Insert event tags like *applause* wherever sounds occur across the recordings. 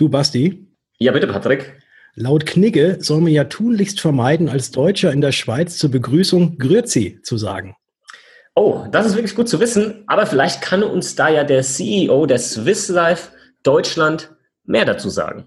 Du, Basti? Ja, bitte, Patrick. Laut Knigge soll man ja tunlichst vermeiden, als Deutscher in der Schweiz zur Begrüßung Grüezi zu sagen. Oh, das ist wirklich gut zu wissen, aber vielleicht kann uns da ja der CEO der Swiss Life Deutschland mehr dazu sagen.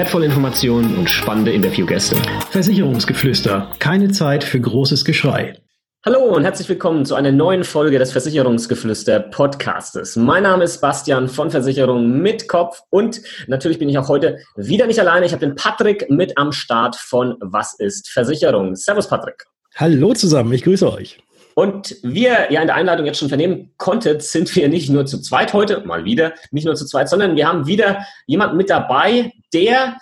wertvolle Informationen und spannende Interviewgäste. Versicherungsgeflüster. Keine Zeit für großes Geschrei. Hallo und herzlich willkommen zu einer neuen Folge des Versicherungsgeflüster Podcastes. Mein Name ist Bastian von Versicherung mit Kopf und natürlich bin ich auch heute wieder nicht alleine. Ich habe den Patrick mit am Start von Was ist Versicherung? Servus Patrick. Hallo zusammen, ich grüße euch. Und wie ihr ja in der Einladung jetzt schon vernehmen konntet, sind wir nicht nur zu zweit heute, mal wieder, nicht nur zu zweit, sondern wir haben wieder jemanden mit dabei, der,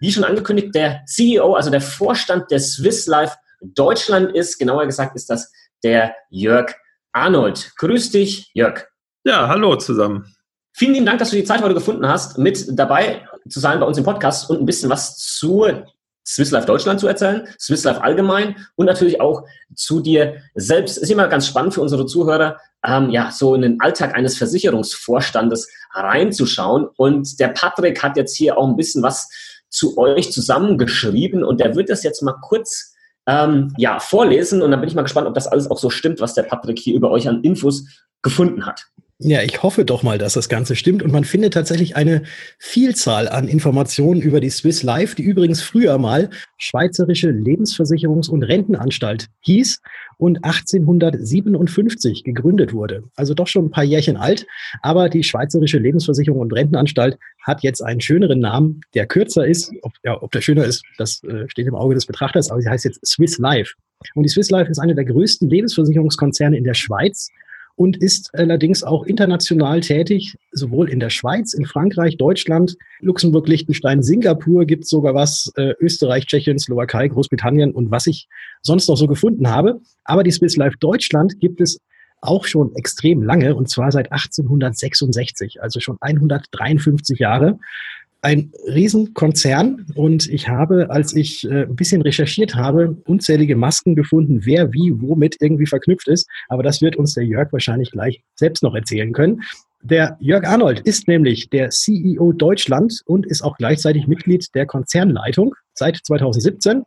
wie schon angekündigt, der CEO, also der Vorstand der Swiss Life Deutschland ist. Genauer gesagt ist das der Jörg Arnold. Grüß dich, Jörg. Ja, hallo zusammen. Vielen lieben Dank, dass du die Zeit heute gefunden hast, mit dabei zu sein bei uns im Podcast und ein bisschen was zur Swiss Life Deutschland zu erzählen, Swiss Life allgemein und natürlich auch zu dir selbst. Ist immer ganz spannend für unsere Zuhörer, ähm, ja, so in den Alltag eines Versicherungsvorstandes reinzuschauen. Und der Patrick hat jetzt hier auch ein bisschen was zu euch zusammengeschrieben und der wird das jetzt mal kurz ähm, ja, vorlesen und dann bin ich mal gespannt, ob das alles auch so stimmt, was der Patrick hier über euch an Infos gefunden hat. Ja, ich hoffe doch mal, dass das Ganze stimmt. Und man findet tatsächlich eine Vielzahl an Informationen über die Swiss Life, die übrigens früher mal Schweizerische Lebensversicherungs- und Rentenanstalt hieß und 1857 gegründet wurde. Also doch schon ein paar Jährchen alt. Aber die Schweizerische Lebensversicherung und Rentenanstalt hat jetzt einen schöneren Namen, der kürzer ist. Ob, ja, ob der schöner ist, das äh, steht im Auge des Betrachters. Aber sie heißt jetzt Swiss Life. Und die Swiss Life ist eine der größten Lebensversicherungskonzerne in der Schweiz und ist allerdings auch international tätig, sowohl in der Schweiz, in Frankreich, Deutschland, Luxemburg, Liechtenstein, Singapur gibt sogar was, äh, Österreich, Tschechien, Slowakei, Großbritannien und was ich sonst noch so gefunden habe. Aber die Swiss Life Deutschland gibt es auch schon extrem lange und zwar seit 1866, also schon 153 Jahre ein Riesenkonzern und ich habe, als ich äh, ein bisschen recherchiert habe, unzählige Masken gefunden, wer wie womit irgendwie verknüpft ist. Aber das wird uns der Jörg wahrscheinlich gleich selbst noch erzählen können. Der Jörg Arnold ist nämlich der CEO Deutschland und ist auch gleichzeitig Mitglied der Konzernleitung seit 2017.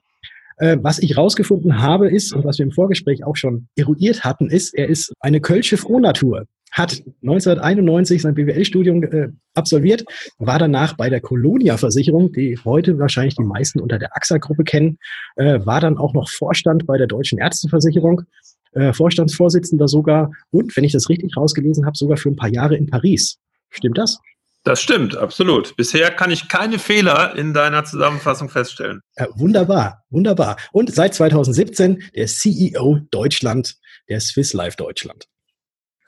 Äh, was ich rausgefunden habe ist, und was wir im Vorgespräch auch schon eruiert hatten, ist, er ist eine Kölsche Frohnatur hat 1991 sein BWL-Studium äh, absolviert, war danach bei der Colonia-Versicherung, die heute wahrscheinlich die meisten unter der AXA-Gruppe kennen, äh, war dann auch noch Vorstand bei der Deutschen Ärzteversicherung, äh, Vorstandsvorsitzender sogar und, wenn ich das richtig rausgelesen habe, sogar für ein paar Jahre in Paris. Stimmt das? Das stimmt, absolut. Bisher kann ich keine Fehler in deiner Zusammenfassung feststellen. Ja, wunderbar, wunderbar. Und seit 2017 der CEO Deutschland, der Swiss Life Deutschland.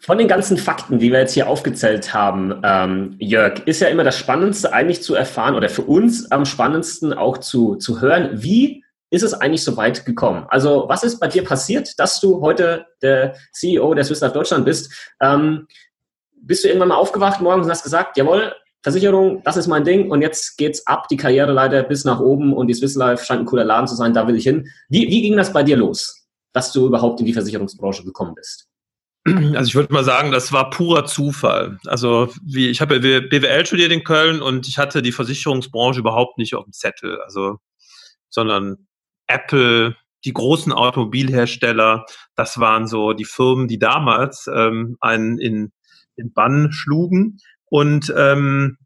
Von den ganzen Fakten, die wir jetzt hier aufgezählt haben, ähm, Jörg, ist ja immer das Spannendste eigentlich zu erfahren oder für uns am spannendsten auch zu, zu hören, wie ist es eigentlich so weit gekommen? Also was ist bei dir passiert, dass du heute der CEO der Swiss Life Deutschland bist? Ähm, bist du irgendwann mal aufgewacht morgens und hast gesagt, jawohl, Versicherung, das ist mein Ding und jetzt geht's ab, die Karriere leider bis nach oben und die Swiss Life scheint ein cooler Laden zu sein, da will ich hin. Wie, wie ging das bei dir los, dass du überhaupt in die Versicherungsbranche gekommen bist? *clears throat* Also ich würde mal sagen, das war purer Zufall. Also wie ich habe BWL studiert in Köln und ich hatte die Versicherungsbranche überhaupt nicht auf dem Zettel, also sondern Apple, die großen Automobilhersteller, das waren so die Firmen, die damals ähm, einen in, in Bann schlugen. Und ähm,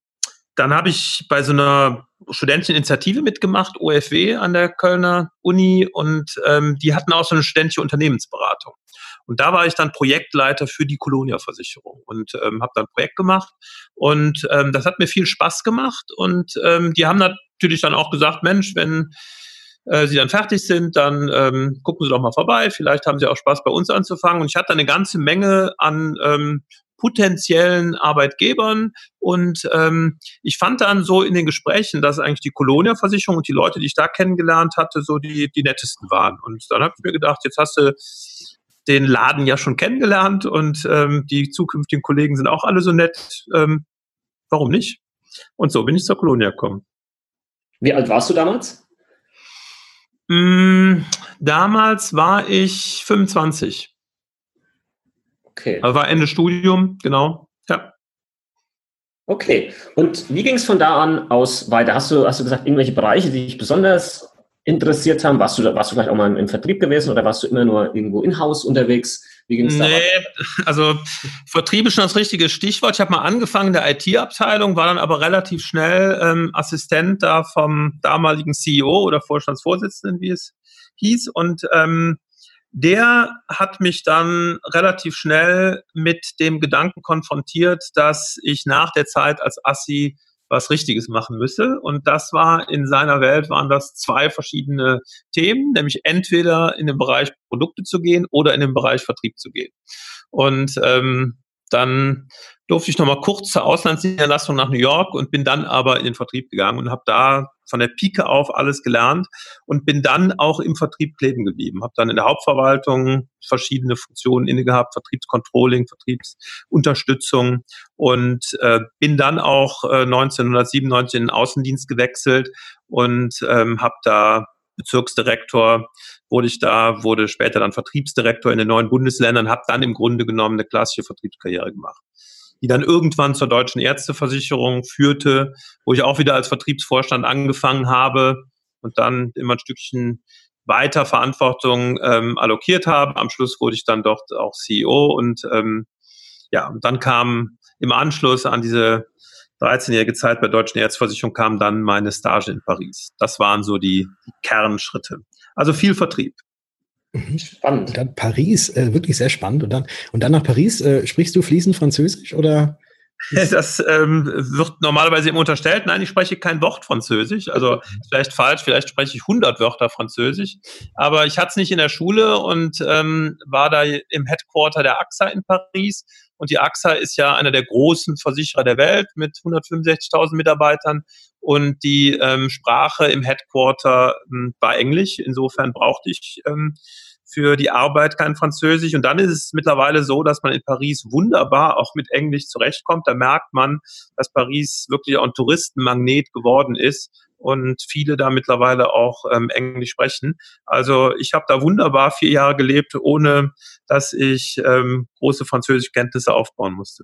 dann habe ich bei so einer Studenteninitiative mitgemacht, OFW an der Kölner Uni, und ähm, die hatten auch so eine studentische Unternehmensberatung. Und da war ich dann Projektleiter für die Kolonia-Versicherung und ähm, habe dann ein Projekt gemacht. Und ähm, das hat mir viel Spaß gemacht. Und ähm, die haben natürlich dann auch gesagt, Mensch, wenn äh, Sie dann fertig sind, dann ähm, gucken Sie doch mal vorbei. Vielleicht haben Sie auch Spaß, bei uns anzufangen. Und ich hatte eine ganze Menge an ähm, potenziellen Arbeitgebern. Und ähm, ich fand dann so in den Gesprächen, dass eigentlich die Kolonia-Versicherung und die Leute, die ich da kennengelernt hatte, so die, die nettesten waren. Und dann habe ich mir gedacht, jetzt hast du den Laden ja schon kennengelernt und ähm, die zukünftigen Kollegen sind auch alle so nett. Ähm, warum nicht? Und so bin ich zur Kolonia gekommen. Wie alt warst du damals? Mm, damals war ich 25. Okay. Also war Ende Studium, genau. Ja. Okay. Und wie ging es von da an aus weiter? Hast du, hast du gesagt, irgendwelche Bereiche, die dich besonders interessiert haben? Warst du, warst du vielleicht auch mal im Vertrieb gewesen oder warst du immer nur irgendwo in-house unterwegs? Wie ging es da? Nee, also Vertrieb ist schon das richtige Stichwort. Ich habe mal angefangen in der IT-Abteilung, war dann aber relativ schnell ähm, Assistent da vom damaligen CEO oder Vorstandsvorsitzenden, wie es hieß. Und ähm, der hat mich dann relativ schnell mit dem Gedanken konfrontiert, dass ich nach der Zeit als Assi was Richtiges machen müsse. Und das war in seiner Welt waren das zwei verschiedene Themen, nämlich entweder in den Bereich Produkte zu gehen oder in den Bereich Vertrieb zu gehen. Und ähm, dann durfte ich nochmal kurz zur Auslandsniederlassung nach New York und bin dann aber in den Vertrieb gegangen und habe da von der Pike auf alles gelernt und bin dann auch im Vertrieb kleben geblieben. Habe dann in der Hauptverwaltung verschiedene Funktionen inne gehabt, Vertriebscontrolling, Vertriebsunterstützung und äh, bin dann auch äh, 1997 in den Außendienst gewechselt und ähm, habe da Bezirksdirektor wurde ich da, wurde später dann Vertriebsdirektor in den neuen Bundesländern, habe dann im Grunde genommen eine klassische Vertriebskarriere gemacht die dann irgendwann zur deutschen Ärzteversicherung führte, wo ich auch wieder als Vertriebsvorstand angefangen habe und dann immer ein Stückchen weiter Verantwortung ähm, allokiert habe. Am Schluss wurde ich dann dort auch CEO und ähm, ja, und dann kam im Anschluss an diese 13-jährige Zeit bei Deutschen Ärzteversicherung kam dann meine Stage in Paris. Das waren so die, die Kernschritte. Also viel Vertrieb. Mhm. Spannend. Und dann Paris, äh, wirklich sehr spannend. Und dann, und dann nach Paris, äh, sprichst du fließend Französisch oder? *laughs* Das ähm, wird normalerweise immer unterstellt. Nein, ich spreche kein Wort Französisch. Also *laughs* vielleicht falsch, vielleicht spreche ich 100 Wörter Französisch. Aber ich hatte es nicht in der Schule und ähm, war da im Headquarter der AXA in Paris. Und die AXA ist ja einer der großen Versicherer der Welt mit 165.000 Mitarbeitern. Und die ähm, Sprache im Headquarter ähm, war Englisch. Insofern brauchte ich ähm, für die Arbeit kein Französisch. Und dann ist es mittlerweile so, dass man in Paris wunderbar auch mit Englisch zurechtkommt. Da merkt man, dass Paris wirklich auch ein Touristenmagnet geworden ist und viele da mittlerweile auch ähm, Englisch sprechen. Also ich habe da wunderbar vier Jahre gelebt, ohne dass ich ähm, große Französischkenntnisse aufbauen musste.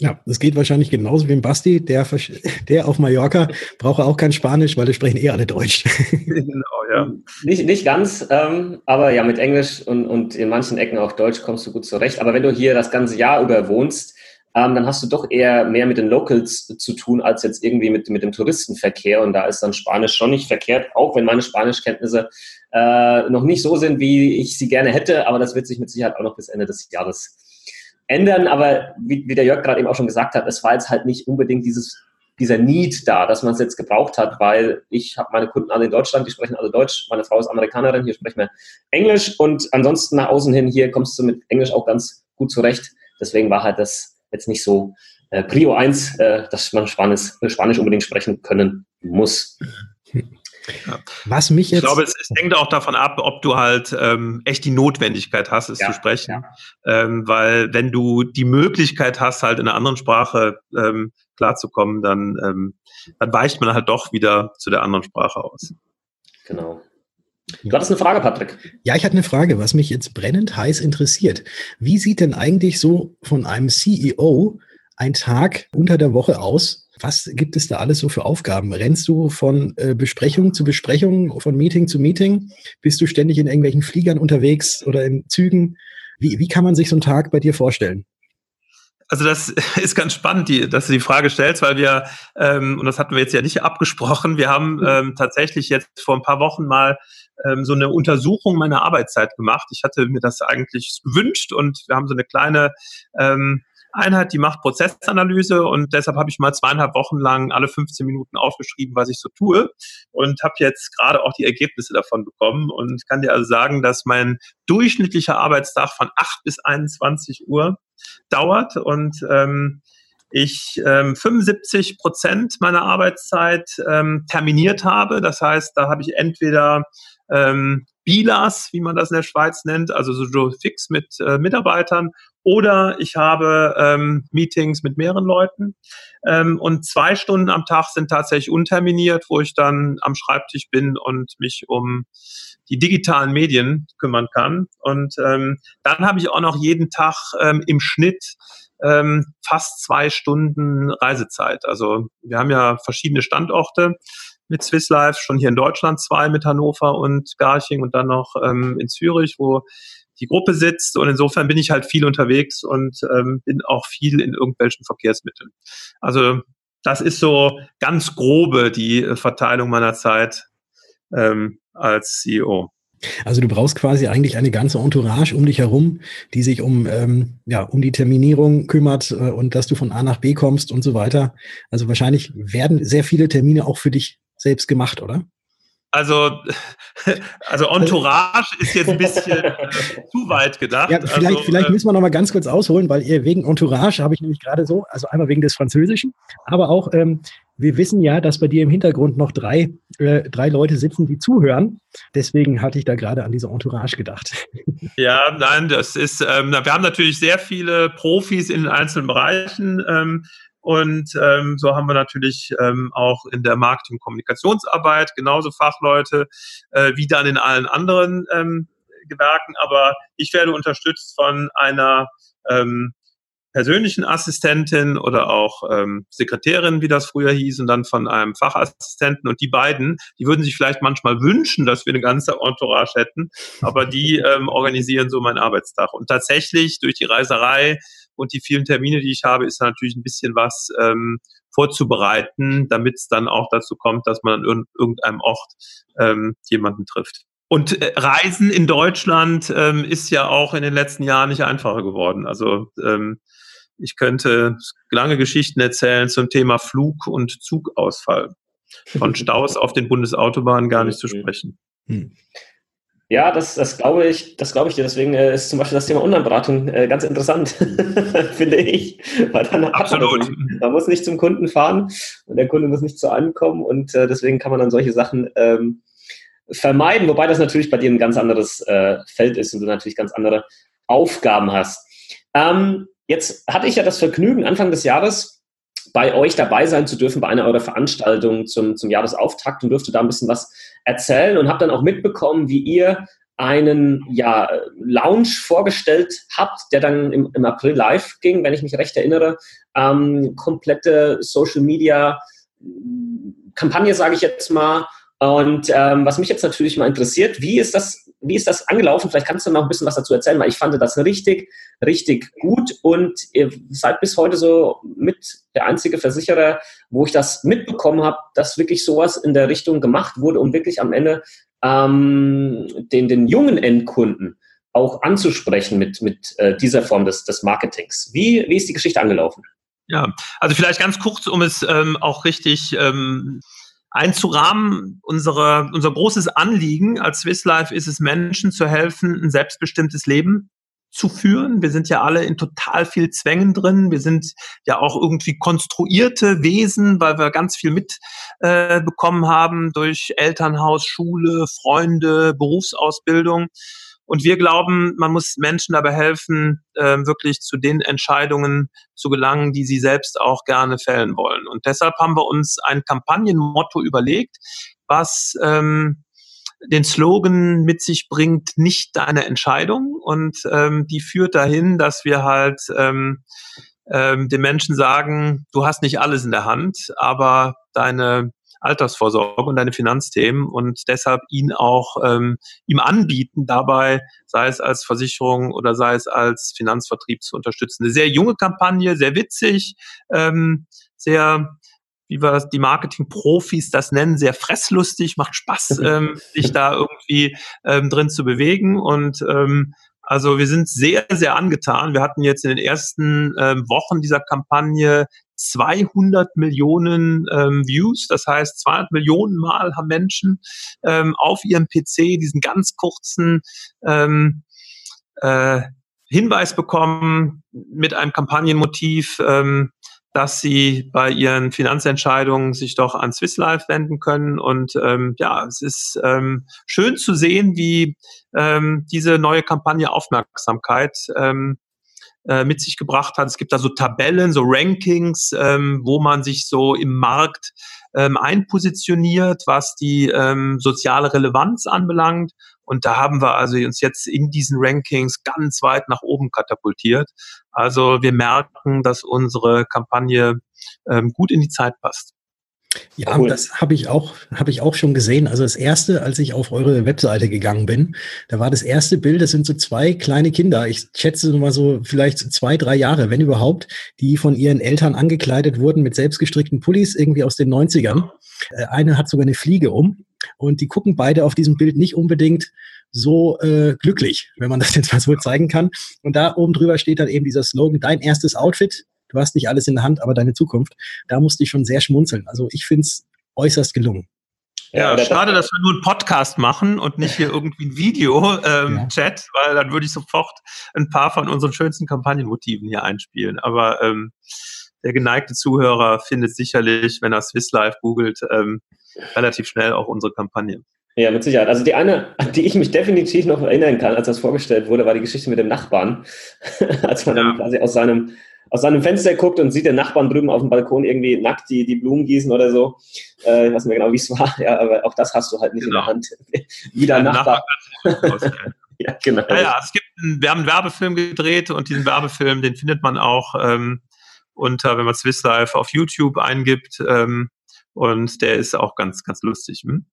Ja, das geht wahrscheinlich genauso wie im Basti, der, *laughs* der auf Mallorca braucht auch kein Spanisch, weil die sprechen eh alle Deutsch. *laughs* genau, ja. Nicht, nicht ganz, ähm, aber ja, mit Englisch und, und in manchen Ecken auch Deutsch kommst du gut zurecht. Aber wenn du hier das ganze Jahr über wohnst, ähm, dann hast du doch eher mehr mit den Locals zu tun, als jetzt irgendwie mit, mit dem Touristenverkehr. Und da ist dann Spanisch schon nicht verkehrt, auch wenn meine Spanischkenntnisse äh, noch nicht so sind, wie ich sie gerne hätte. Aber das wird sich mit Sicherheit auch noch bis Ende des Jahres ändern. Aber wie, wie der Jörg gerade eben auch schon gesagt hat, es war jetzt halt nicht unbedingt dieses, dieser Need da, dass man es jetzt gebraucht hat, weil ich habe meine Kunden alle in Deutschland, die sprechen alle Deutsch, meine Frau ist Amerikanerin, hier sprechen wir Englisch und ansonsten nach außen hin, hier kommst du mit Englisch auch ganz gut zurecht. Deswegen war halt das jetzt nicht so äh, Prio 1, äh, dass man Spanisch, Spanisch unbedingt sprechen können muss. *laughs* Ja. Was mich jetzt. Ich glaube, es, es, hängt auch davon ab, ob du halt ähm, echt die Notwendigkeit hast, es ja, zu sprechen. Ja. Ähm, weil wenn du die Möglichkeit hast, halt in einer anderen Sprache ähm, klarzukommen, dann, ähm, dann weicht man halt doch wieder zu der anderen Sprache aus. Genau. Du hattest eine Frage, Patrick. Ja, ich hatte eine Frage, was mich jetzt brennend heiß interessiert. Wie sieht denn eigentlich so von einem CEO ein Tag unter der Woche aus? Was gibt es da alles so für Aufgaben? Rennst du von äh, Besprechung zu Besprechung, von Meeting zu Meeting? Bist du ständig in irgendwelchen Fliegern unterwegs oder in Zügen? Wie, wie kann man sich so einen Tag bei dir vorstellen? Also das *laughs* ist ganz spannend, die, dass du die Frage stellst, weil wir, ähm, und das hatten wir jetzt ja nicht abgesprochen, wir haben mhm. ähm, tatsächlich jetzt vor ein paar Wochen mal ähm, so eine Untersuchung meiner Arbeitszeit gemacht. Ich hatte mir das eigentlich gewünscht und wir haben so eine kleine ähm, Einheit, die macht Prozessanalyse und deshalb habe ich mal zweieinhalb Wochen lang alle 15 Minuten aufgeschrieben, was ich so tue und habe jetzt gerade auch die Ergebnisse davon bekommen und kann dir also sagen, dass mein durchschnittlicher Arbeitstag von 8 bis 21 Uhr dauert und ähm, ich ähm, 75 Prozent meiner Arbeitszeit ähm, terminiert habe. Das heißt, da habe ich entweder ähm, Bilas, wie man das in der Schweiz nennt, also so fix mit äh, Mitarbeitern, oder ich habe ähm, Meetings mit mehreren Leuten. Ähm, und zwei Stunden am Tag sind tatsächlich unterminiert, wo ich dann am Schreibtisch bin und mich um die digitalen Medien kümmern kann. Und ähm, dann habe ich auch noch jeden Tag ähm, im Schnitt ähm, fast zwei Stunden Reisezeit. Also wir haben ja verschiedene Standorte mit Swiss Life, schon hier in Deutschland zwei mit Hannover und Garching und dann noch ähm, in Zürich, wo die Gruppe sitzt. Und insofern bin ich halt viel unterwegs und ähm, bin auch viel in irgendwelchen Verkehrsmitteln. Also das ist so ganz grobe die äh, Verteilung meiner Zeit ähm, als CEO. Also du brauchst quasi eigentlich eine ganze Entourage um dich herum, die sich um, ähm, ja, um die Terminierung kümmert äh, und dass du von A nach B kommst und so weiter. Also wahrscheinlich werden sehr viele Termine auch für dich selbst gemacht, oder? Also, *laughs* also Entourage ist jetzt ein bisschen äh, zu weit gedacht. Ja, vielleicht, also, vielleicht äh, müssen wir noch mal ganz kurz ausholen, weil wegen Entourage habe ich nämlich gerade so, also einmal wegen des Französischen, aber auch, ähm, wir wissen ja, dass bei dir im Hintergrund noch drei, äh, drei Leute sitzen, die zuhören. Deswegen hatte ich da gerade an diese Entourage gedacht. *laughs* Ja, nein, das ist, ähm, wir haben natürlich sehr viele Profis in den einzelnen Bereichen. Ähm, und ähm, so haben wir natürlich ähm, auch in der Marketing- und Kommunikationsarbeit genauso Fachleute äh, wie dann in allen anderen ähm, Gewerken. Aber ich werde unterstützt von einer ähm, persönlichen Assistentin oder auch ähm, Sekretärin, wie das früher hieß, und dann von einem Fachassistenten. Und die beiden, die würden sich vielleicht manchmal wünschen, dass wir eine ganze Entourage hätten, aber die ähm, organisieren so meinen Arbeitstag. Und tatsächlich durch die Reiserei und die vielen Termine, die ich habe, ist natürlich ein bisschen was ähm, vorzubereiten, damit es dann auch dazu kommt, dass man an irgendeinem Ort ähm, jemanden trifft. Und äh, Reisen in Deutschland ähm, ist ja auch in den letzten Jahren nicht einfacher geworden. Also ähm, ich könnte lange Geschichten erzählen zum Thema Flug- und Zugausfall. Von *laughs* Staus auf den Bundesautobahnen gar nicht zu sprechen. Hm. Ja, das, das glaube ich, das glaube ich dir. Deswegen äh, ist zum Beispiel das Thema Online-Beratung äh, ganz interessant, *laughs* finde ich. Weil dann Absolut. Man, man, muss nicht zum Kunden fahren und der Kunde muss nicht zu einem kommen und äh, deswegen kann man dann solche Sachen ähm, vermeiden, wobei das natürlich bei dir ein ganz anderes äh, Feld ist und du natürlich ganz andere Aufgaben hast. Ähm, jetzt hatte ich ja das Vergnügen, Anfang des Jahres bei euch dabei sein zu dürfen bei einer eurer Veranstaltungen zum, zum Jahresauftakt und durfte da ein bisschen was erzählen und habe dann auch mitbekommen, wie ihr einen ja, Lounge vorgestellt habt, der dann im, im April live ging, wenn ich mich recht erinnere. Ähm, komplette Social Media Kampagne, sage ich jetzt mal. Und ähm, was mich jetzt natürlich mal interessiert, wie ist das wie ist das angelaufen? Vielleicht kannst du noch ein bisschen was dazu erzählen, weil ich fand das richtig, richtig gut und ihr seid bis heute so mit der einzige Versicherer, wo ich das mitbekommen habe, dass wirklich sowas in der Richtung gemacht wurde, um wirklich am Ende ähm, den, den jungen Endkunden auch anzusprechen mit, mit äh, dieser Form des, des Marketings. Wie, wie ist die Geschichte angelaufen? Ja, also vielleicht ganz kurz, um es ähm, auch richtig ähm, einzurahmen. Unsere, unser großes Anliegen als Swiss Life ist es, Menschen zu helfen, ein selbstbestimmtes Leben zu führen. Wir sind ja alle in total viel Zwängen drin. Wir sind ja auch irgendwie konstruierte Wesen, weil wir ganz viel mitbekommen äh, haben durch Elternhaus, Schule, Freunde, Berufsausbildung. Und wir glauben, man muss Menschen dabei helfen, äh, wirklich zu den Entscheidungen zu gelangen, die sie selbst auch gerne fällen wollen. Und deshalb haben wir uns ein Kampagnenmotto überlegt, was ähm, den Slogan mit sich bringt, nicht deine Entscheidung. Und ähm, die führt dahin, dass wir halt ähm, ähm, den Menschen sagen, du hast nicht alles in der Hand, aber deine Altersvorsorge und deine Finanzthemen und deshalb ihn auch ähm, ihm anbieten, dabei, sei es als Versicherung oder sei es als Finanzvertrieb zu unterstützen. Eine sehr junge Kampagne, sehr witzig, ähm, sehr wie wir die Marketing-Profis das nennen, sehr fresslustig, macht Spaß, *laughs* ähm, sich da irgendwie ähm, drin zu bewegen. Und ähm, also wir sind sehr, sehr angetan. Wir hatten jetzt in den ersten ähm, Wochen dieser Kampagne 200 Millionen ähm, Views. Das heißt, 200 Millionen Mal haben Menschen ähm, auf ihrem PC diesen ganz kurzen ähm, äh, Hinweis bekommen mit einem Kampagnenmotiv, ähm, dass sie bei ihren Finanzentscheidungen sich doch an Swiss Life wenden können. Und ähm, ja, es ist ähm, schön zu sehen, wie ähm, diese neue Kampagne Aufmerksamkeit ähm, äh, mit sich gebracht hat. Es gibt da so Tabellen, so Rankings, ähm, wo man sich so im Markt ähm, einpositioniert, was die ähm, soziale Relevanz anbelangt. Und da haben wir also uns jetzt in diesen Rankings ganz weit nach oben katapultiert. Also wir merken, dass unsere Kampagne ähm, gut in die Zeit passt. Ja, cool. das habe ich auch, habe ich auch schon gesehen. Also das erste, als ich auf eure Webseite gegangen bin, da war das erste Bild, das sind so zwei kleine Kinder. Ich schätze mal so vielleicht zwei, drei Jahre, wenn überhaupt, die von ihren Eltern angekleidet wurden mit selbstgestrickten Pullis irgendwie aus den 90ern. Äh, eine hat sogar eine Fliege um und die gucken beide auf diesem Bild nicht unbedingt so äh, glücklich, wenn man das jetzt mal so zeigen kann. Und da oben drüber steht dann eben dieser Slogan, dein erstes Outfit, du hast nicht alles in der Hand, aber deine Zukunft. Da musste ich schon sehr schmunzeln. Also ich finde es äußerst gelungen. Ja, ja schade, dass wir nur einen Podcast machen und nicht hier irgendwie ein Video-Chat, ähm, ja. weil dann würde ich sofort ein paar von unseren schönsten Kampagnenmotiven hier einspielen. Aber ähm, der geneigte Zuhörer findet sicherlich, wenn er Swiss Life googelt, ähm, relativ schnell auch unsere Kampagne. Ja, mit Sicherheit. Also die eine, an die ich mich definitiv noch erinnern kann, als das vorgestellt wurde, war die Geschichte mit dem Nachbarn. *laughs* als man ja. dann quasi aus seinem aus seinem Fenster guckt und sieht den Nachbarn drüben auf dem Balkon irgendwie nackt die, die Blumen gießen oder so. Äh, ich weiß nicht mehr genau, wie es war, *laughs* ja, aber auch das hast du halt nicht genau. in der genau. Hand. *laughs* Wie dein Nachbar. Nachbar *laughs* ja, genau. Ja, ja, es gibt einen, wir haben einen Werbefilm gedreht und diesen Werbefilm, den findet man auch ähm, unter, wenn man Swiss Life auf YouTube eingibt. Ähm, und der ist auch ganz, ganz lustig. Hm?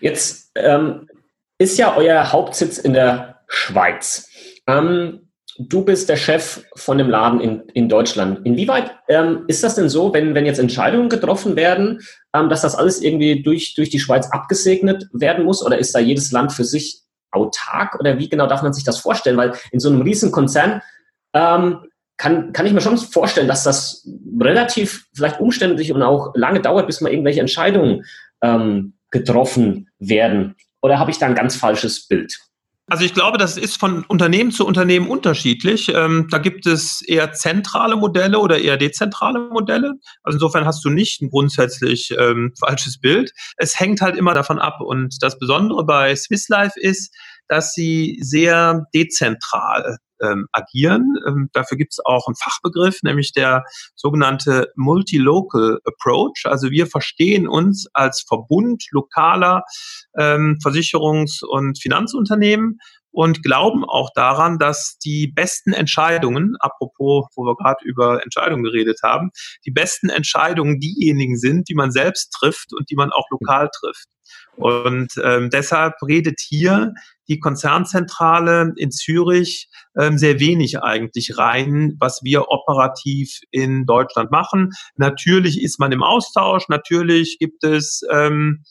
Jetzt ähm, ist ja euer Hauptsitz in der Schweiz. Ähm, du bist der Chef von dem Laden in, in Deutschland. Inwieweit ähm, ist das denn so, wenn, wenn jetzt Entscheidungen getroffen werden, ähm, dass das alles irgendwie durch, durch die Schweiz abgesegnet werden muss? Oder ist da jedes Land für sich autark? Oder wie genau darf man sich das vorstellen? Weil in so einem Riesenkonzern ähm, kann, kann ich mir schon vorstellen, dass das relativ vielleicht umständlich und auch lange dauert, bis mal irgendwelche Entscheidungen ähm, getroffen werden. Oder habe ich da ein ganz falsches Bild? Also ich glaube, das ist von Unternehmen zu Unternehmen unterschiedlich. Ähm, da gibt es eher zentrale Modelle oder eher dezentrale Modelle. Also insofern hast du nicht ein grundsätzlich ähm, falsches Bild. Es hängt halt immer davon ab. Und das Besondere bei Swiss Life ist, dass sie sehr dezentral ähm, agieren. Ähm, dafür gibt es auch einen Fachbegriff, nämlich der sogenannte Multi-Local Approach. Also wir verstehen uns als Verbund lokaler ähm, Versicherungs- und Finanzunternehmen und glauben auch daran, dass die besten Entscheidungen, apropos, wo wir gerade über Entscheidungen geredet haben, die besten Entscheidungen diejenigen sind, die man selbst trifft und die man auch lokal trifft. Und ähm, deshalb redet hier die Konzernzentrale in Zürich ähm, sehr wenig eigentlich rein, was wir operativ in Deutschland machen. Natürlich ist man im Austausch, natürlich gibt es ähm,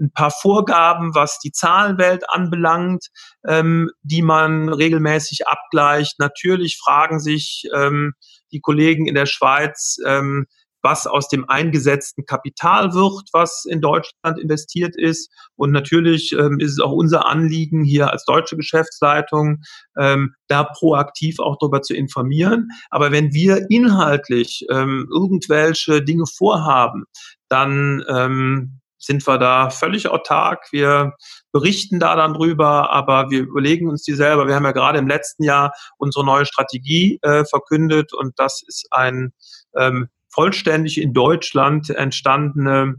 ein paar Vorgaben, was die Zahlenwelt anbelangt, ähm, die man regelmäßig abgleicht. Natürlich fragen sich ähm, die Kollegen in der Schweiz, ähm, was aus dem eingesetzten Kapital wird, was in Deutschland investiert ist. Und natürlich ähm, ist es auch unser Anliegen hier als deutsche Geschäftsleitung, ähm, da proaktiv auch darüber zu informieren. Aber wenn wir inhaltlich ähm, irgendwelche Dinge vorhaben, dann ähm, sind wir da völlig autark. Wir berichten da dann drüber, aber wir überlegen uns die selber. Wir haben ja gerade im letzten Jahr unsere neue Strategie äh, verkündet und das ist ein ähm, vollständig in Deutschland entstandene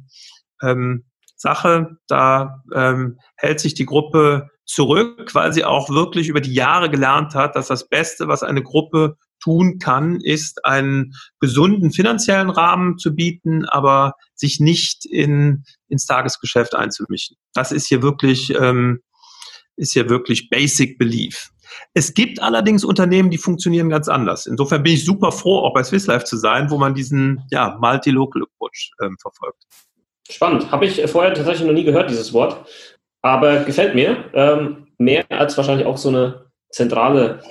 ähm, Sache. Da ähm, hält sich die Gruppe zurück, weil sie auch wirklich über die Jahre gelernt hat, dass das Beste, was eine Gruppe tun kann, ist einen gesunden finanziellen Rahmen zu bieten, aber sich nicht in, ins Tagesgeschäft einzumischen. Das ist hier wirklich, ähm, ist hier wirklich Basic Belief. Es gibt allerdings Unternehmen, die funktionieren ganz anders. Insofern bin ich super froh, auch bei Swiss Life zu sein, wo man diesen ja, Multi-Local Approach ähm, verfolgt. Spannend. Habe ich vorher tatsächlich noch nie gehört, dieses Wort. Aber gefällt mir. Ähm, mehr als wahrscheinlich auch so eine zentrale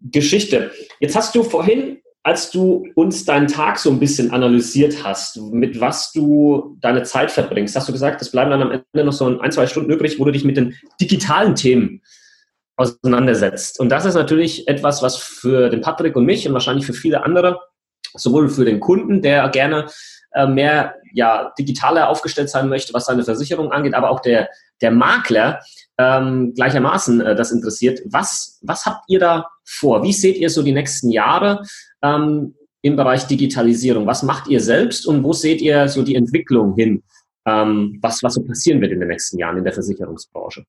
Geschichte. Jetzt hast du vorhin, als du uns deinen Tag so ein bisschen analysiert hast, mit was du deine Zeit verbringst, hast du gesagt, es bleiben dann am Ende noch so ein, zwei Stunden übrig, wo du dich mit den digitalen Themen auseinandersetzt. Und das ist natürlich etwas, was für den Patrick und mich und wahrscheinlich für viele andere, sowohl für den Kunden, der gerne äh, mehr ja, digitaler aufgestellt sein möchte, was seine Versicherung angeht, aber auch der, der Makler ähm, gleichermaßen äh, das interessiert. Was, was habt ihr da vor? Wie seht ihr so die nächsten Jahre ähm, im Bereich Digitalisierung? Was macht ihr selbst und wo seht ihr so die Entwicklung hin, ähm, was, was so passieren wird in den nächsten Jahren in der Versicherungsbranche?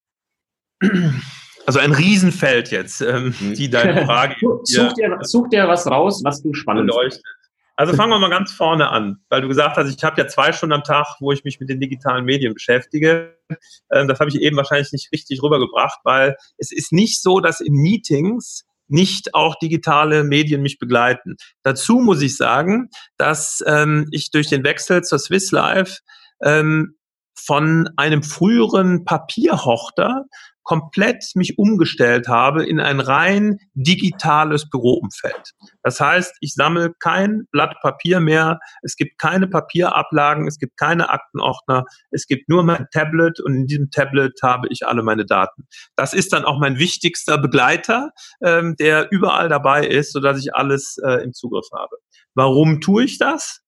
Also ein Riesenfeld jetzt, ähm, mhm. die deine Frage. *laughs* such, dir, such dir was raus, was du spannend findest. Also fangen wir mal ganz vorne an, weil du gesagt hast, ich habe ja zwei Stunden am Tag, wo ich mich mit den digitalen Medien beschäftige. Ähm, das habe ich eben wahrscheinlich nicht richtig rübergebracht, weil es ist nicht so, dass in Meetings nicht auch digitale Medien mich begleiten. Dazu muss ich sagen, dass ähm, ich durch den Wechsel zur Swiss Life ähm, von einem früheren Papierhochter komplett mich umgestellt habe in ein rein digitales Büroumfeld. Das heißt, ich sammle kein Blatt Papier mehr, es gibt keine Papierablagen, es gibt keine Aktenordner, es gibt nur mein Tablet und in diesem Tablet habe ich alle meine Daten. Das ist dann auch mein wichtigster Begleiter, ähm, der überall dabei ist, sodass ich alles äh, im Zugriff habe. Warum tue ich das?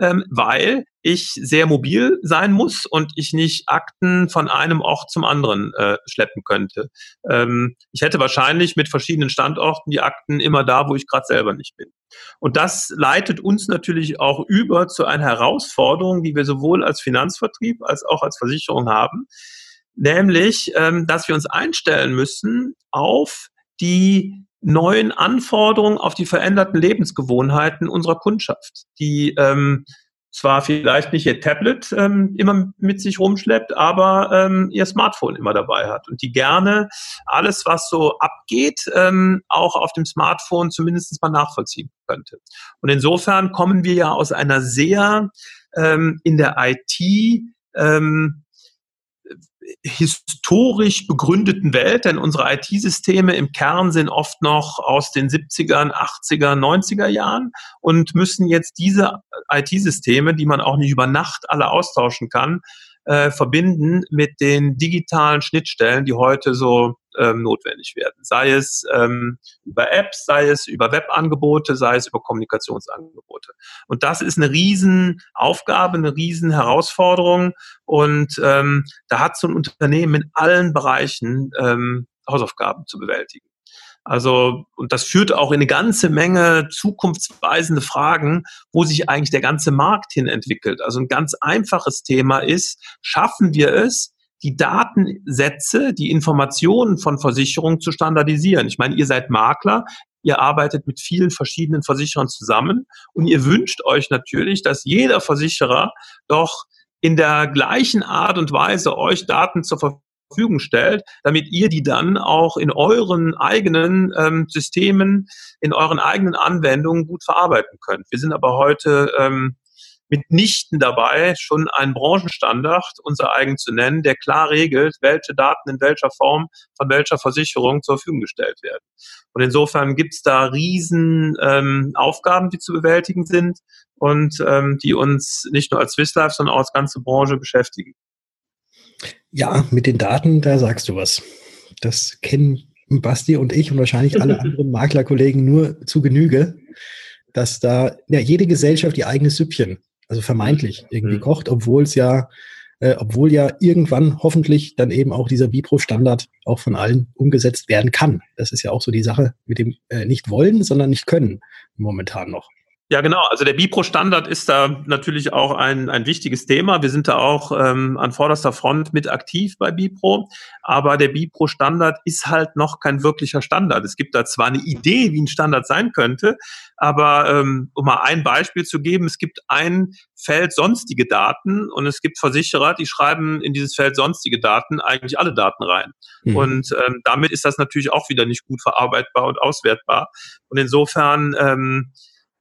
Ähm, weil ich sehr mobil sein muss und ich nicht Akten von einem Ort zum anderen äh, schleppen könnte. Ähm, ich hätte wahrscheinlich mit verschiedenen Standorten die Akten immer da, wo ich gerade selber nicht bin. Und das leitet uns natürlich auch über zu einer Herausforderung, die wir sowohl als Finanzvertrieb als auch als Versicherung haben, nämlich, ähm, dass wir uns einstellen müssen auf die neuen Anforderungen auf die veränderten Lebensgewohnheiten unserer Kundschaft, die ähm, zwar vielleicht nicht ihr Tablet ähm, immer mit sich rumschleppt, aber ähm, ihr Smartphone immer dabei hat und die gerne alles, was so abgeht, ähm, auch auf dem Smartphone zumindest mal nachvollziehen könnte. Und insofern kommen wir ja aus einer sehr ähm, in der IT ähm, historisch begründeten Welt, denn unsere IT-Systeme im Kern sind oft noch aus den 70ern, 80er, 90er Jahren und müssen jetzt diese IT-Systeme, die man auch nicht über Nacht alle austauschen kann, äh, verbinden mit den digitalen Schnittstellen, die heute so ähm, notwendig werden. Sei es ähm, über Apps, sei es über Webangebote, sei es über Kommunikationsangebote. Und das ist eine Riesenaufgabe, eine Riesenherausforderung. Und ähm, da hat so ein Unternehmen in allen Bereichen ähm, Hausaufgaben zu bewältigen. Also, und das führt auch in eine ganze Menge zukunftsweisende Fragen, wo sich eigentlich der ganze Markt hin entwickelt. Also ein ganz einfaches Thema ist, schaffen wir es, die Datensätze, die Informationen von Versicherungen zu standardisieren. Ich meine, ihr seid Makler, ihr arbeitet mit vielen verschiedenen Versicherern zusammen und ihr wünscht euch natürlich, dass jeder Versicherer doch in der gleichen Art und Weise euch Daten zur Verfügung stellt, damit ihr die dann auch in euren eigenen ähm, Systemen, in euren eigenen Anwendungen gut verarbeiten könnt. Wir sind aber heute ähm, mitnichten dabei, schon einen Branchenstandard unser eigen zu nennen, der klar regelt, welche Daten in welcher Form von welcher Versicherung zur Verfügung gestellt werden. Und insofern gibt es da riesen ähm, Aufgaben, die zu bewältigen sind und ähm, die uns nicht nur als Swiss Life, sondern auch als ganze Branche beschäftigen. Ja, mit den Daten, da sagst du was. Das kennen Basti und ich und wahrscheinlich alle *laughs* anderen Maklerkollegen nur zu Genüge, dass da ja, jede Gesellschaft ihr eigenes Süppchen, also vermeintlich irgendwie mhm. kocht, obwohl es ja, äh, obwohl ja irgendwann hoffentlich dann eben auch dieser Bipro-Standard auch von allen umgesetzt werden kann. Das ist ja auch so die Sache mit dem äh, nicht wollen, sondern nicht können momentan noch. Ja, genau. Also der Bipro-Standard ist da natürlich auch ein, ein wichtiges Thema. Wir sind da auch ähm, an vorderster Front mit aktiv bei Bipro. Aber der Bipro-Standard ist halt noch kein wirklicher Standard. Es gibt da zwar eine Idee, wie ein Standard sein könnte, aber ähm, um mal ein Beispiel zu geben, es gibt ein Feld sonstige Daten und es gibt Versicherer, die schreiben in dieses Feld sonstige Daten eigentlich alle Daten rein. Mhm. Und ähm, damit ist das natürlich auch wieder nicht gut verarbeitbar und auswertbar. Und insofern ähm,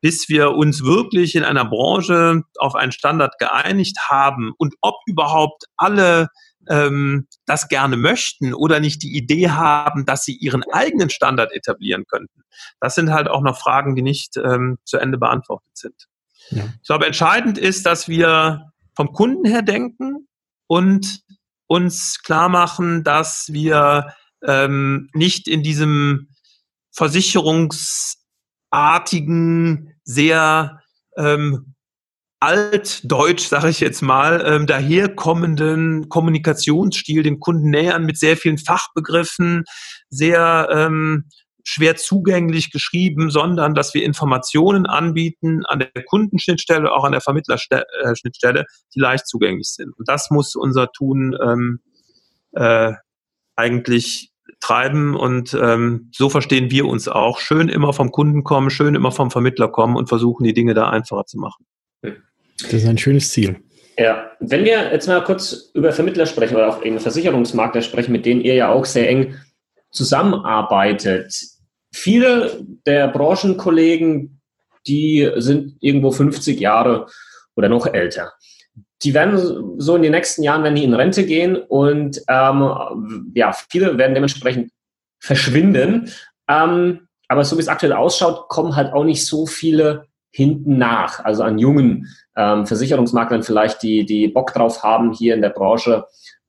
bis wir uns wirklich in einer Branche auf einen Standard geeinigt haben und ob überhaupt alle ähm, das gerne möchten oder nicht die Idee haben, dass sie ihren eigenen Standard etablieren könnten. Das sind halt auch noch Fragen, die nicht ähm, zu Ende beantwortet sind. Ja. Ich glaube, entscheidend ist, dass wir vom Kunden her denken und uns klar machen, dass wir ähm, nicht in diesem versicherungsartigen, sehr ähm, altdeutsch, sage ich jetzt mal, ähm, daherkommenden Kommunikationsstil den Kunden nähern mit sehr vielen Fachbegriffen, sehr ähm, schwer zugänglich geschrieben, sondern dass wir Informationen anbieten an der Kundenschnittstelle, auch an der Vermittlerschnittstelle, die leicht zugänglich sind. Und das muss unser Tun ähm, äh, eigentlich treiben und ähm, so verstehen wir uns auch. Schön immer vom Kunden kommen, schön immer vom Vermittler kommen und versuchen, die Dinge da einfacher zu machen. Das ist ein schönes Ziel. Ja, wenn wir jetzt mal kurz über Vermittler sprechen oder auch eben Versicherungsmakler sprechen, mit denen ihr ja auch sehr eng zusammenarbeitet. Viele der Branchenkollegen, die sind irgendwo 50 Jahre oder noch älter. Die werden so in den nächsten Jahren, wenn die in Rente gehen und ähm, ja, viele werden dementsprechend verschwinden. Ähm, aber so wie es aktuell ausschaut, kommen halt auch nicht so viele hinten nach, also an jungen ähm, Versicherungsmaklern vielleicht, die, die Bock drauf haben, hier in der Branche,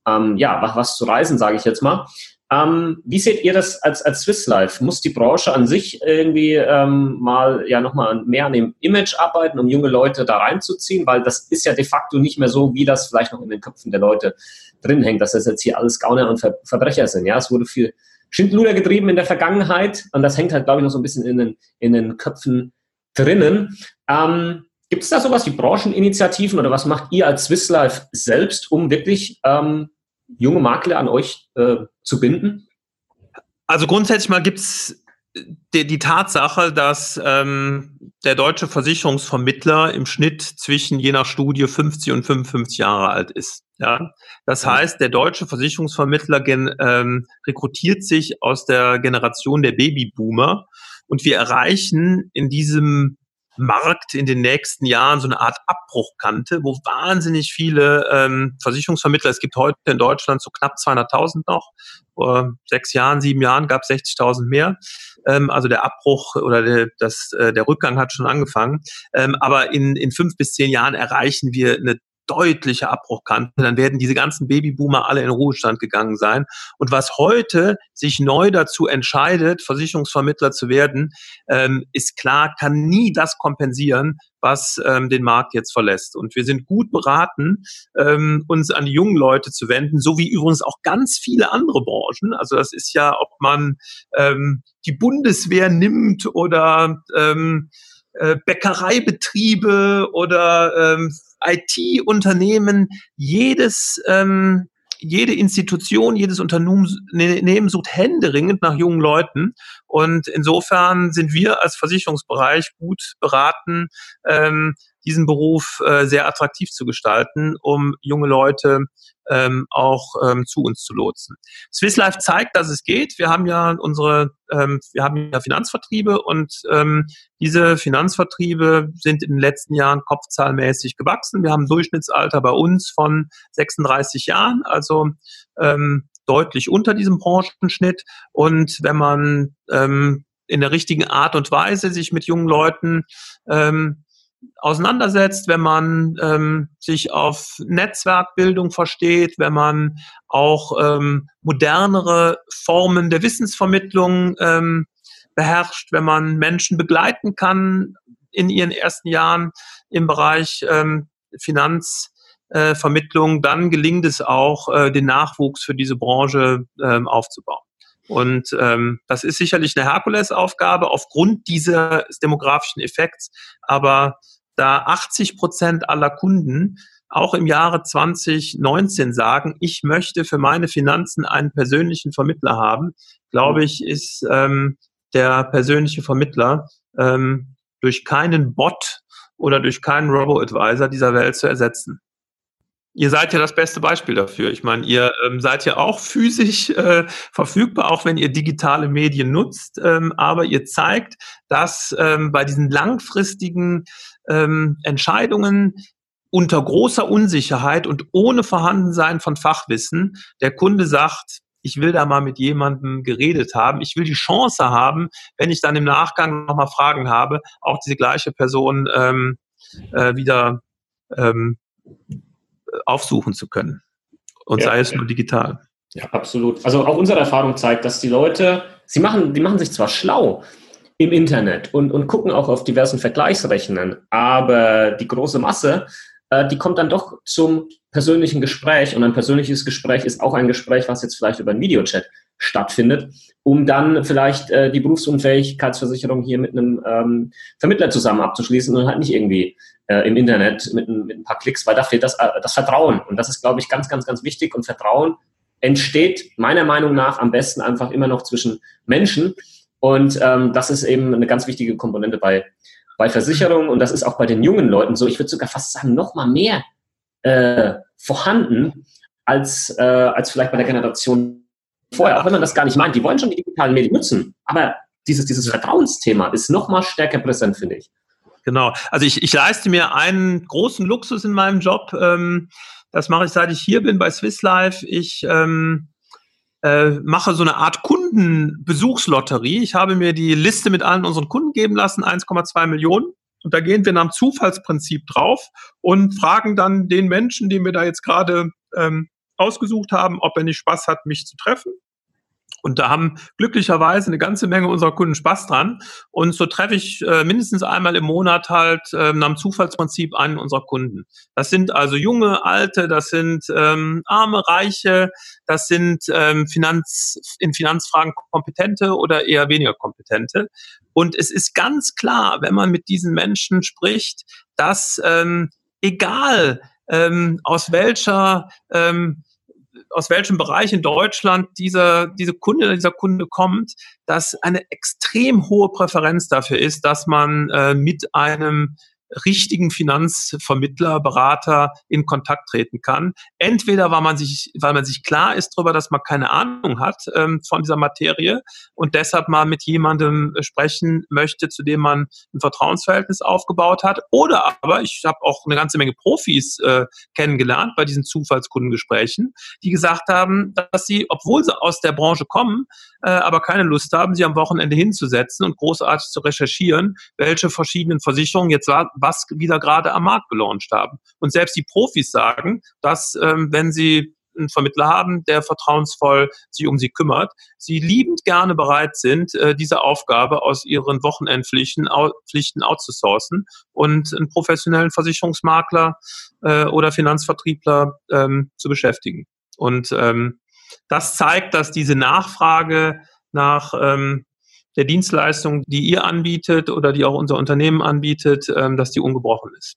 ähm, ja, was, was zu reisen, sage ich jetzt mal. Ähm, wie seht ihr das als, als Swiss Life? Muss die Branche an sich irgendwie ähm, mal ja nochmal mehr an dem Image arbeiten, um junge Leute da reinzuziehen? Weil das ist ja de facto nicht mehr so, wie das vielleicht noch in den Köpfen der Leute drin hängt, dass das jetzt hier alles Gauner und Ver Verbrecher sind. Ja, es wurde viel Schindluder getrieben in der Vergangenheit und das hängt halt, glaube ich, noch so ein bisschen in den, in den Köpfen drinnen. Ähm, Gibt es da sowas wie Brancheninitiativen oder was macht ihr als Swiss Life selbst, um wirklich ähm, junge Makler an euch äh, zu binden? Also grundsätzlich mal gibt es die, die, Tatsache, dass ähm, der deutsche Versicherungsvermittler im Schnitt zwischen je nach Studie 50 und 55 Jahre alt ist. Ja? Das heißt, der deutsche Versicherungsvermittler gen, ähm, rekrutiert sich aus der Generation der Babyboomer und wir erreichen in diesem Markt in den nächsten Jahren so eine Art Abbruchkante, wo wahnsinnig viele ähm, Versicherungsvermittler, es gibt heute in Deutschland so knapp 200.000 noch, vor sechs Jahren, sieben Jahren gab es 60.000 mehr. Ähm, also der Abbruch oder der, das, äh, der Rückgang hat schon angefangen. Ähm, aber in, in fünf bis zehn Jahren erreichen wir eine deutliche Abbruchkante, dann werden diese ganzen Babyboomer alle in Ruhestand gegangen sein. Und was heute sich neu dazu entscheidet, Versicherungsvermittler zu werden, ähm, ist klar, kann nie das kompensieren, was ähm, den Markt jetzt verlässt. Und wir sind gut beraten, ähm, uns an die jungen Leute zu wenden, so wie übrigens auch ganz viele andere Branchen. Also das ist ja, ob man ähm, die Bundeswehr nimmt oder ähm, äh, Bäckereibetriebe oder ähm, IT-Unternehmen, jedes, ähm, jede Institution, jedes Unternehmen sucht händeringend nach jungen Leuten. Und insofern sind wir als Versicherungsbereich gut beraten, ähm, diesen Beruf äh, sehr attraktiv zu gestalten, um junge Leute ähm, auch ähm, zu uns zu lotsen. Swiss Life zeigt, dass es geht. Wir haben ja unsere, ähm, wir haben ja Finanzvertriebe und ähm, diese Finanzvertriebe sind in den letzten Jahren kopfzahlmäßig gewachsen. Wir haben ein Durchschnittsalter bei uns von 36 Jahren, also ähm, deutlich unter diesem Branchenschnitt. Und wenn man ähm, in der richtigen Art und Weise sich mit jungen Leuten ähm, auseinandersetzt, wenn man ähm, sich auf Netzwerkbildung versteht, wenn man auch ähm, modernere Formen der Wissensvermittlung ähm, beherrscht, wenn man Menschen begleiten kann in ihren ersten Jahren im Bereich ähm, Finanzvermittlung, äh, dann gelingt es auch, äh, den Nachwuchs für diese Branche ähm, aufzubauen. Und ähm, das ist sicherlich eine Herkulesaufgabe aufgrund dieses demografischen Effekts. Aber da 80 Prozent aller Kunden auch im Jahre 2019 sagen, ich möchte für meine Finanzen einen persönlichen Vermittler haben, glaube ich, ist ähm, der persönliche Vermittler ähm, durch keinen Bot oder durch keinen Robo-Advisor dieser Welt zu ersetzen. Ihr seid ja das beste Beispiel dafür. Ich meine, ihr ähm, seid ja auch physisch äh, verfügbar, auch wenn ihr digitale Medien nutzt. Ähm, aber ihr zeigt, dass ähm, bei diesen langfristigen ähm, Entscheidungen unter großer Unsicherheit und ohne Vorhandensein von Fachwissen der Kunde sagt, ich will da mal mit jemandem geredet haben. Ich will die Chance haben, wenn ich dann im Nachgang nochmal Fragen habe, auch diese gleiche Person ähm, äh, wieder ähm, aufsuchen zu können. Und ja, sei es nur digital. Ja, absolut. Also auch unsere Erfahrung zeigt, dass die Leute, sie machen, die machen sich zwar schlau im Internet und, und gucken auch auf diversen Vergleichsrechnern, aber die große Masse, äh, die kommt dann doch zum persönlichen Gespräch und ein persönliches Gespräch ist auch ein Gespräch, was jetzt vielleicht über einen Videochat stattfindet, um dann vielleicht äh, die Berufsunfähigkeitsversicherung hier mit einem ähm, Vermittler zusammen abzuschließen und halt nicht irgendwie äh, im Internet mit, mit, ein paar Klicks, weil da fehlt das, äh, das Vertrauen. Und das ist, glaube ich, ganz, ganz, ganz wichtig. Und Vertrauen entsteht meiner Meinung nach am besten einfach immer noch zwischen Menschen. Und ähm, das ist eben eine ganz wichtige Komponente bei, bei Versicherungen. Und das ist auch bei den jungen Leuten so. Ich würde sogar fast sagen, noch mal mehr äh, vorhanden als, äh, als vielleicht bei der Generation vorher, auch wenn man das gar nicht meint. Die wollen schon die digitalen Medien nutzen, aber dieses, dieses Vertrauensthema ist noch mal stärker präsent, finde ich. Genau. Also ich, ich leiste mir einen großen Luxus in meinem Job. Ähm, das mache ich, seit ich hier bin bei Swiss Life. Ich ähm, äh, mache so eine Art Kundenbesuchslotterie. Ich habe mir die Liste mit allen unseren Kunden geben lassen, 1,2 Millionen. Und da gehen wir nach dem Zufallsprinzip drauf und fragen dann den Menschen, den wir da jetzt gerade ähm, ausgesucht haben, ob er nicht Spaß hat, mich zu treffen. Und da haben glücklicherweise eine ganze Menge unserer Kunden Spaß dran. Und so treffe ich äh, mindestens einmal im Monat halt äh, nach dem Zufallsprinzip einen unserer Kunden. Das sind also junge, alte, das sind ähm, arme, reiche, das sind ähm, Finanz, in Finanzfragen kompetente oder eher weniger kompetente. Und es ist ganz klar, wenn man mit diesen Menschen spricht, dass ähm, egal ähm, aus welcher ähm, aus welchem Bereich in Deutschland dieser, diese Kunde, dieser Kunde kommt, dass eine extrem hohe Präferenz dafür ist, dass man äh, mit einem richtigen Finanzvermittler, Berater in Kontakt treten kann. Entweder weil man sich, weil man sich klar ist darüber, dass man keine Ahnung hat ähm, von dieser Materie und deshalb mal mit jemandem äh, sprechen möchte, zu dem man ein Vertrauensverhältnis aufgebaut hat. Oder aber, ich habe auch eine ganze Menge Profis äh, kennengelernt bei diesen Zufallskundengesprächen, die gesagt haben, dass sie, obwohl sie aus der Branche kommen, äh, aber keine Lust haben, sie am Wochenende hinzusetzen und großartig zu recherchieren, welche verschiedenen Versicherungen jetzt was wieder gerade am Markt gelauncht haben. Und selbst die Profis sagen, dass ähm, wenn sie einen Vermittler haben, der vertrauensvoll sich um sie kümmert, sie liebend gerne bereit sind, äh, diese Aufgabe aus ihren Wochenendpflichten Pflichten outzusourcen und einen professionellen Versicherungsmakler äh, oder Finanzvertriebler ähm, zu beschäftigen. Und ähm, das zeigt, dass diese Nachfrage nach ähm, der Dienstleistung, die ihr anbietet oder die auch unser Unternehmen anbietet, ähm, dass die ungebrochen ist.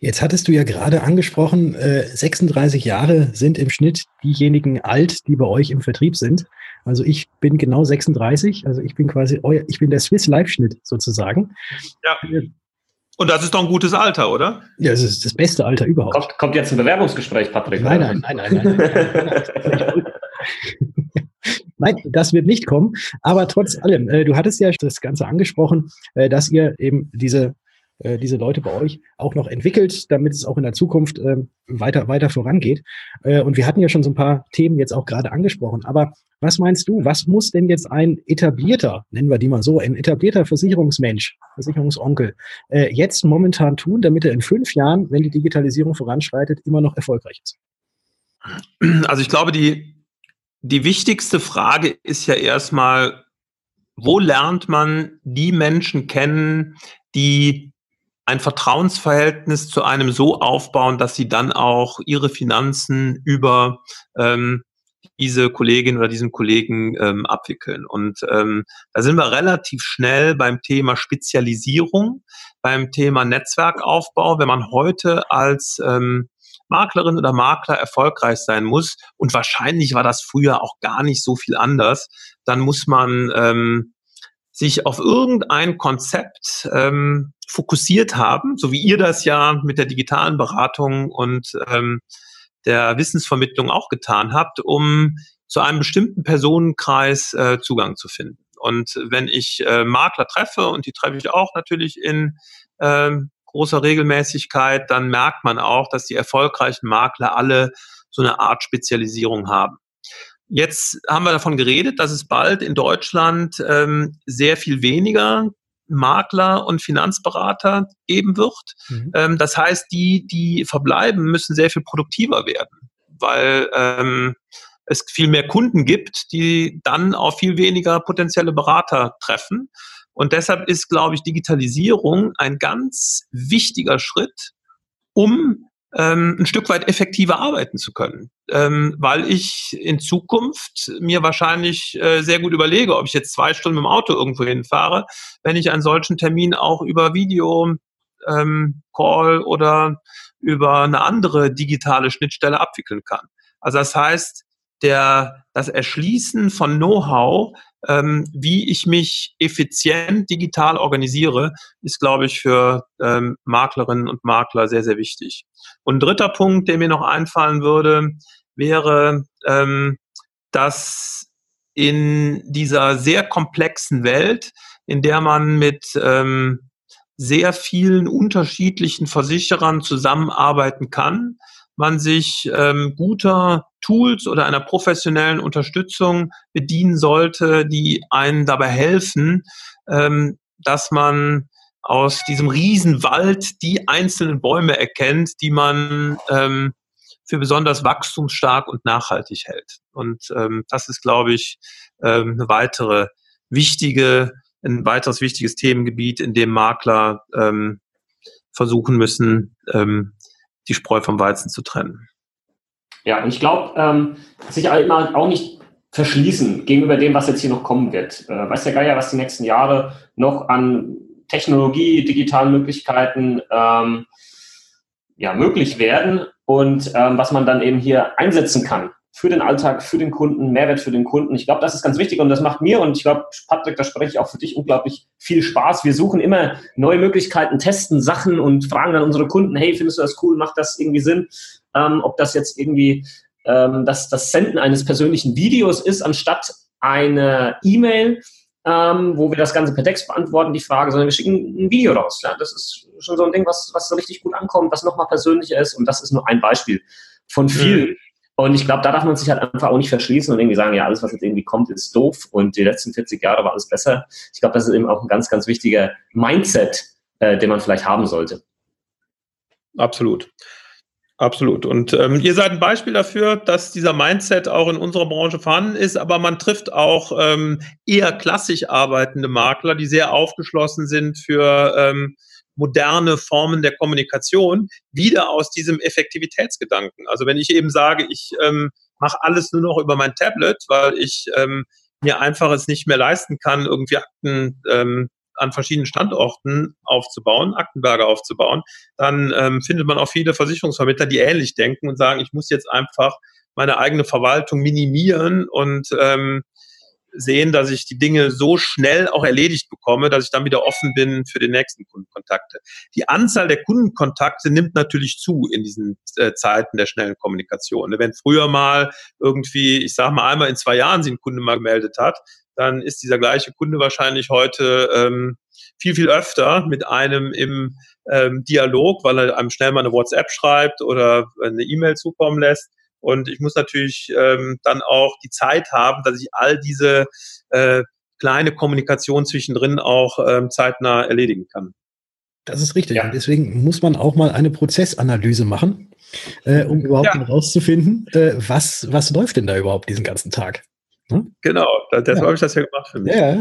Jetzt hattest du ja gerade angesprochen, 36 äh, Jahre sind im Schnitt diejenigen alt, die bei euch im Vertrieb sind. Also ich bin genau 36, also ich bin quasi euer, ich bin der Swiss Live-Schnitt sozusagen. Ja. Und das ist doch ein gutes Alter, oder? Ja, das ist das beste Alter überhaupt. Kommt, kommt jetzt ein Bewerbungsgespräch, Patrick? Nein, nein, nein, nein, nein. nein, nein. Nein, *laughs* *laughs* das wird nicht kommen. Aber trotz allem, äh, du hattest ja das Ganze angesprochen, äh, dass ihr eben diese äh, diese Leute bei euch auch noch entwickelt, damit es auch in der Zukunft äh, weiter, weiter vorangeht. Äh, und wir hatten ja schon so ein paar Themen jetzt auch gerade angesprochen. Aber was meinst du, was muss denn jetzt ein etablierter, nennen wir die mal so, ein etablierter Versicherungsmensch, Versicherungsonkel, äh, jetzt momentan tun, damit er in fünf Jahren, wenn die Digitalisierung voranschreitet, immer noch erfolgreich ist? Also ich glaube, die, die wichtigste Frage ist ja erstmal, wo lernt man die Menschen kennen, die ein Vertrauensverhältnis zu einem so aufbauen, dass sie dann auch ihre Finanzen über ähm, diese Kollegin oder diesen Kollegen ähm, abwickeln. Und ähm, da sind wir relativ schnell beim Thema Spezialisierung, beim Thema Netzwerkaufbau. Wenn man heute als ähm, Maklerin oder Makler erfolgreich sein muss, und wahrscheinlich war das früher auch gar nicht so viel anders, dann muss man ähm, sich auf irgendein Konzept ähm, fokussiert haben, so wie ihr das ja mit der digitalen Beratung und ähm, der Wissensvermittlung auch getan habt, um zu einem bestimmten Personenkreis äh, Zugang zu finden. Und wenn ich äh, Makler treffe, und die treffe ich auch natürlich in ähm, großer Regelmäßigkeit, dann merkt man auch, dass die erfolgreichen Makler alle so eine Art Spezialisierung haben. Jetzt haben wir davon geredet, dass es bald in Deutschland ähm, sehr viel weniger Makler und Finanzberater geben wird. Mhm. Ähm, das heißt, die, die verbleiben, müssen sehr viel produktiver werden, weil ähm, es viel mehr Kunden gibt, die dann auf viel weniger potenzielle Berater treffen. Und deshalb ist, glaube ich, Digitalisierung ein ganz wichtiger Schritt, um ähm, ein Stück weit effektiver arbeiten zu können. Ähm, weil ich in Zukunft mir wahrscheinlich äh, sehr gut überlege, ob ich jetzt zwei Stunden mit dem Auto irgendwo hinfahre, wenn ich einen solchen Termin auch über Video ähm, Call oder über eine andere digitale Schnittstelle abwickeln kann. Also das heißt, der, das Erschließen von Know-how, ähm, wie ich mich effizient digital organisiere, ist, glaube ich, für ähm, Maklerinnen und Makler sehr, sehr wichtig. Und ein dritter Punkt, der mir noch einfallen würde, wäre, ähm, dass in dieser sehr komplexen Welt, in der man mit ähm, sehr vielen unterschiedlichen Versicherern zusammenarbeiten kann, man sich ähm, guter Tools oder einer professionellen Unterstützung bedienen sollte, die einen dabei helfen, ähm, dass man aus diesem Riesenwald die einzelnen Bäume erkennt, die man ähm, für besonders wachstumsstark und nachhaltig hält. Und ähm, das ist, glaube ich, ähm, eine weitere wichtige, ein weiteres wichtiges Themengebiet, in dem Makler ähm, versuchen müssen, ähm, die Spreu vom Weizen zu trennen. Ja, und ich glaube, ähm, sich immer auch nicht verschließen gegenüber dem, was jetzt hier noch kommen wird. Äh, weiß der Geier, was die nächsten Jahre noch an Technologie, digitalen Möglichkeiten ähm, ja, möglich werden und ähm, was man dann eben hier einsetzen kann für den Alltag, für den Kunden, Mehrwert für den Kunden. Ich glaube, das ist ganz wichtig und das macht mir und ich glaube, Patrick, da spreche ich auch für dich unglaublich viel Spaß. Wir suchen immer neue Möglichkeiten, testen Sachen und fragen dann unsere Kunden, hey, findest du das cool, macht das irgendwie Sinn? Ähm, ob das jetzt irgendwie ähm, das, das Senden eines persönlichen Videos ist, anstatt eine E-Mail, ähm, wo wir das Ganze per Text beantworten, die Frage, sondern wir schicken ein Video raus. Ja? Das ist schon so ein Ding, was, was so richtig gut ankommt, was nochmal persönlicher ist und das ist nur ein Beispiel von vielen. Mhm. Und ich glaube, da darf man sich halt einfach auch nicht verschließen und irgendwie sagen, ja, alles, was jetzt irgendwie kommt, ist doof und die letzten 40 Jahre war alles besser. Ich glaube, das ist eben auch ein ganz, ganz wichtiger Mindset, äh, den man vielleicht haben sollte. Absolut. Absolut. Und ähm, ihr seid ein Beispiel dafür, dass dieser Mindset auch in unserer Branche vorhanden ist, aber man trifft auch ähm, eher klassisch arbeitende Makler, die sehr aufgeschlossen sind für ähm, moderne Formen der Kommunikation wieder aus diesem Effektivitätsgedanken. Also wenn ich eben sage, ich ähm, mache alles nur noch über mein Tablet, weil ich ähm, mir einfach es nicht mehr leisten kann, irgendwie Akten ähm, an verschiedenen Standorten aufzubauen, Aktenberge aufzubauen, dann ähm, findet man auch viele Versicherungsvermittler, die ähnlich denken und sagen, ich muss jetzt einfach meine eigene Verwaltung minimieren und ähm, sehen, dass ich die Dinge so schnell auch erledigt bekomme, dass ich dann wieder offen bin für die nächsten Kundenkontakte. Die Anzahl der Kundenkontakte nimmt natürlich zu in diesen äh, Zeiten der schnellen Kommunikation. Wenn früher mal irgendwie, ich sage mal einmal in zwei Jahren sich ein Kunde mal gemeldet hat, dann ist dieser gleiche Kunde wahrscheinlich heute ähm, viel, viel öfter mit einem im ähm, Dialog, weil er einem schnell mal eine WhatsApp schreibt oder eine E-Mail zukommen lässt. Und ich muss natürlich ähm, dann auch die Zeit haben, dass ich all diese äh, kleine Kommunikation zwischendrin auch ähm, zeitnah erledigen kann. Das ist richtig. Ja. Und deswegen muss man auch mal eine Prozessanalyse machen, äh, um überhaupt ja. herauszufinden, äh, was, was läuft denn da überhaupt diesen ganzen Tag. Hm? Genau, deshalb ja. habe ich das ja gemacht für mich. Ja,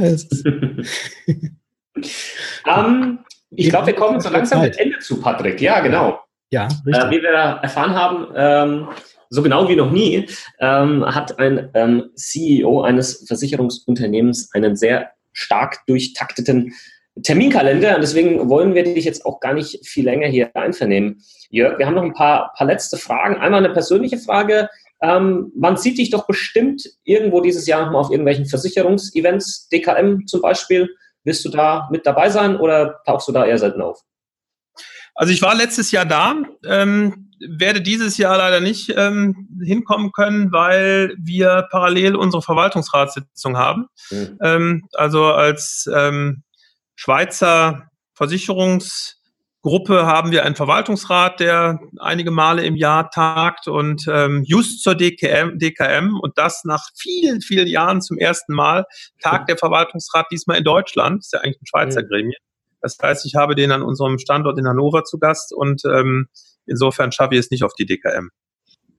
um, *laughs* ähm, ich glaube, wir kommen so langsam mit Ende zu, Patrick. Ja, genau. Ja, richtig. Äh, wie wir erfahren haben, ähm, so genau wie noch nie, ähm, hat ein ähm, CEO eines Versicherungsunternehmens einen sehr stark durchtakteten Terminkalender. Und deswegen wollen wir dich jetzt auch gar nicht viel länger hier einvernehmen. Jörg, wir haben noch ein paar, paar letzte Fragen. Einmal eine persönliche Frage. Ähm, man sieht dich doch bestimmt irgendwo dieses Jahr nochmal auf irgendwelchen Versicherungsevents, DKM zum Beispiel. Wirst du da mit dabei sein oder tauchst du da eher selten auf? Also ich war letztes Jahr da. Ähm, werde dieses Jahr leider nicht ähm, hinkommen können, weil wir parallel unsere Verwaltungsratssitzung haben. Mhm. Ähm, also als ähm, Schweizer Versicherungsgruppe haben wir einen Verwaltungsrat, der einige Male im Jahr tagt und ähm, just zur DKM, DKM und das nach vielen, vielen Jahren zum ersten Mal tagt der Verwaltungsrat diesmal in Deutschland. ist ja eigentlich ein Schweizer mhm. Gremium. Das heißt, ich habe den an unserem Standort in Hannover zu Gast und ähm, Insofern schaffe ich es nicht auf die DKM.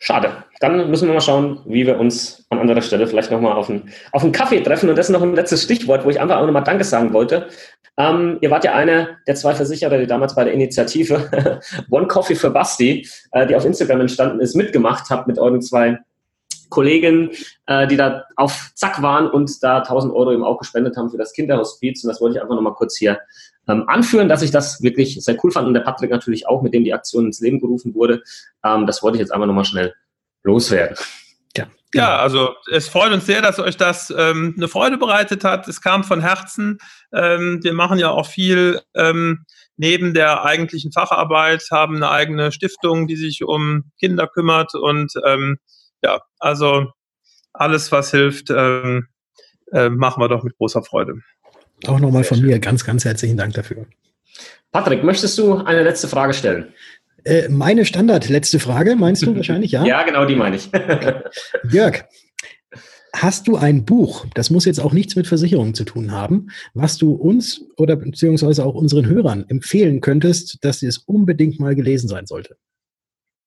Schade. Dann müssen wir mal schauen, wie wir uns an anderer Stelle vielleicht nochmal auf einen, auf einen Kaffee treffen. Und das ist noch ein letztes Stichwort, wo ich einfach auch nochmal Danke sagen wollte. Ähm, ihr wart ja einer der zwei Versicherer, die damals bei der Initiative *laughs* One Coffee für Basti, äh, die auf Instagram entstanden ist, mitgemacht habt mit euren zwei Kollegen, äh, die da auf Zack waren und da 1000 Euro eben auch gespendet haben für das Kinderhospiz. Und das wollte ich einfach nochmal kurz hier ähm, anführen, dass ich das wirklich sehr cool fand und der Patrick natürlich auch, mit dem die Aktion ins Leben gerufen wurde. Ähm, das wollte ich jetzt einfach nochmal schnell loswerden. Ja, ja, also es freut uns sehr, dass euch das ähm, eine Freude bereitet hat. Es kam von Herzen. Ähm, wir machen ja auch viel ähm, neben der eigentlichen Facharbeit, haben eine eigene Stiftung, die sich um Kinder kümmert. Und ähm, ja, also alles, was hilft, ähm, äh, machen wir doch mit großer Freude. Auch nochmal von mir ganz, ganz herzlichen Dank dafür. Patrick, möchtest du eine letzte Frage stellen? Äh, meine Standard letzte Frage, meinst du *laughs* wahrscheinlich, ja? ja, genau die meine ich. *laughs* Jörg, hast du ein Buch, das muss jetzt auch nichts mit Versicherungen zu tun haben, was du uns oder beziehungsweise auch unseren Hörern empfehlen könntest, dass es unbedingt mal gelesen sein sollte?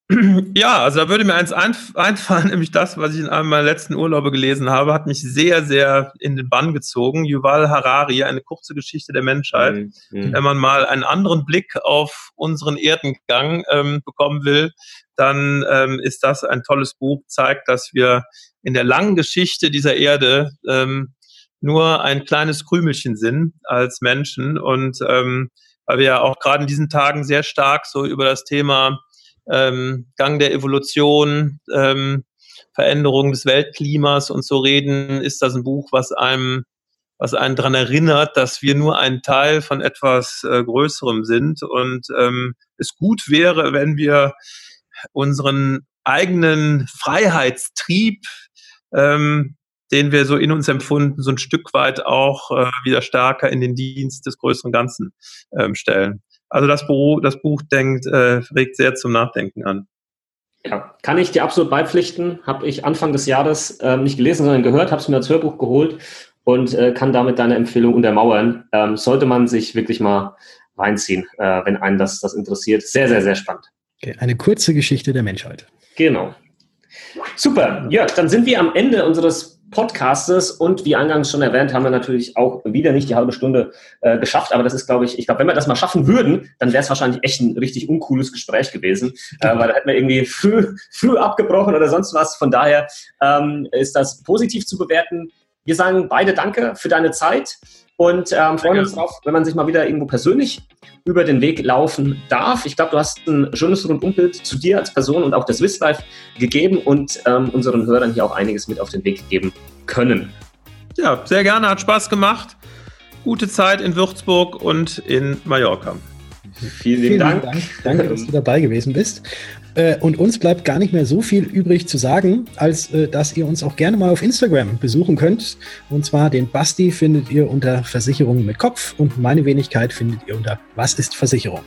*clears throat* Ja, also da würde mir eins einfallen, *laughs* nämlich das, was ich in einem meiner letzten Urlaube gelesen habe, hat mich sehr, sehr in den Bann gezogen. Yuval Harari, eine kurze Geschichte der Menschheit. Mhm. mhm. Wenn man mal einen anderen Blick auf unseren Erdengang ähm, bekommen will, dann ähm, ist das ein tolles Buch, zeigt, dass wir in der langen Geschichte dieser Erde ähm, nur ein kleines Krümelchen sind als Menschen und ähm, weil wir ja auch gerade in diesen Tagen sehr stark so über das Thema ähm, Gang der Evolution, ähm, Veränderung des Weltklimas und so reden, ist das ein Buch, was einem, was einen daran erinnert, dass wir nur ein Teil von etwas äh, Größerem sind und ähm, es gut wäre, wenn wir unseren eigenen Freiheitstrieb, ähm, den wir so in uns empfunden, so ein Stück weit auch äh, wieder stärker in den Dienst des größeren Ganzen ähm, stellen. Also das Buch, das Buch denkt, äh, regt sehr zum Nachdenken an. Ja, kann ich dir absolut beipflichten. Habe ich Anfang des Jahres äh, nicht gelesen, sondern gehört, habe es mir als Hörbuch geholt und äh, kann damit deine Empfehlung untermauern. Ähm, sollte man sich wirklich mal reinziehen, äh, wenn einen das, das interessiert. Sehr, sehr, sehr spannend. Okay, eine kurze Geschichte der Menschheit. Genau. Super. Jörg, dann sind wir am Ende unseres Podcastes. Und wie eingangs schon erwähnt, haben wir natürlich auch wieder nicht die halbe Stunde äh, geschafft, aber das ist, glaube ich, ich glaube, wenn wir das mal schaffen würden, dann wäre es wahrscheinlich echt ein richtig uncooles Gespräch gewesen, äh, weil da hätten wir irgendwie früh, früh abgebrochen oder sonst was. Von daher ähm, ist das positiv zu bewerten. Wir sagen beide Danke für deine Zeit und ähm, freuen uns darauf, wenn man sich mal wieder irgendwo persönlich über den Weg laufen darf. Ich glaube, du hast ein schönes Rundumbild zu dir als Person und auch der Swiss Life gegeben und ähm, unseren Hörern hier auch einiges mit auf den Weg geben können. Ja, sehr gerne, hat Spaß gemacht. Gute Zeit in Würzburg und in Mallorca. Vielen, Vielen Dank. Dank. Danke, dass du dabei gewesen bist. Äh, und uns bleibt gar nicht mehr so viel übrig zu sagen, als äh, dass ihr uns auch gerne mal auf Instagram besuchen könnt. Und zwar den Basti findet ihr unter Versicherung mit Kopf und meine Wenigkeit findet ihr unter Was ist Versicherung?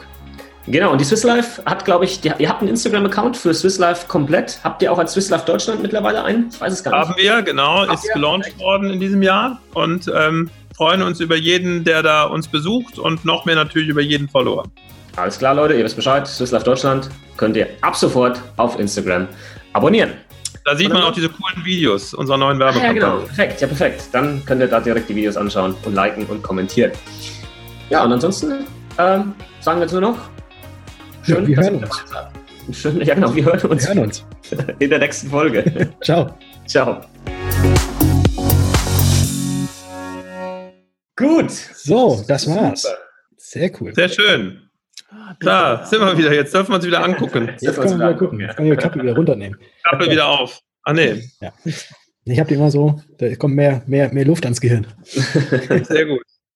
Genau, und die Swiss Life hat, glaube ich, die, ihr habt einen Instagram-Account für Swiss Life komplett. Habt ihr auch als Swiss Life Deutschland mittlerweile einen? Ich weiß es gar nicht. Haben wir, genau, Habt ist gelauncht worden in diesem Jahr und ähm, freuen uns über jeden, der da uns besucht und noch mehr natürlich über jeden Follower. Alles klar, Leute, ihr wisst Bescheid. Swiss Life Deutschland könnt ihr ab sofort auf Instagram abonnieren. Da sieht man auch diese coolen Videos unserer neuen Werbekampagne. ja, genau. Perfekt, ja, perfekt. Dann könnt ihr da direkt die Videos anschauen und liken und kommentieren. Ja, und ansonsten ähm, sagen wir jetzt nur noch. Schön, ja, wir hören uns. Schön, ja, genau, wir hören uns. Wir hören uns. *laughs* In der nächsten Folge. Ciao. Ciao. Gut. So, das war's. Super. Sehr cool. Sehr schön. Da sind wir wieder. Jetzt dürfen wir uns wieder angucken. Jetzt können wir wieder gucken. Jetzt können wir die Kappe wieder runternehmen. Kappe wieder auf. Ah, nee. Ja. Ich habe die immer so, da kommt mehr, mehr, mehr Luft ans Gehirn. *laughs* Sehr gut.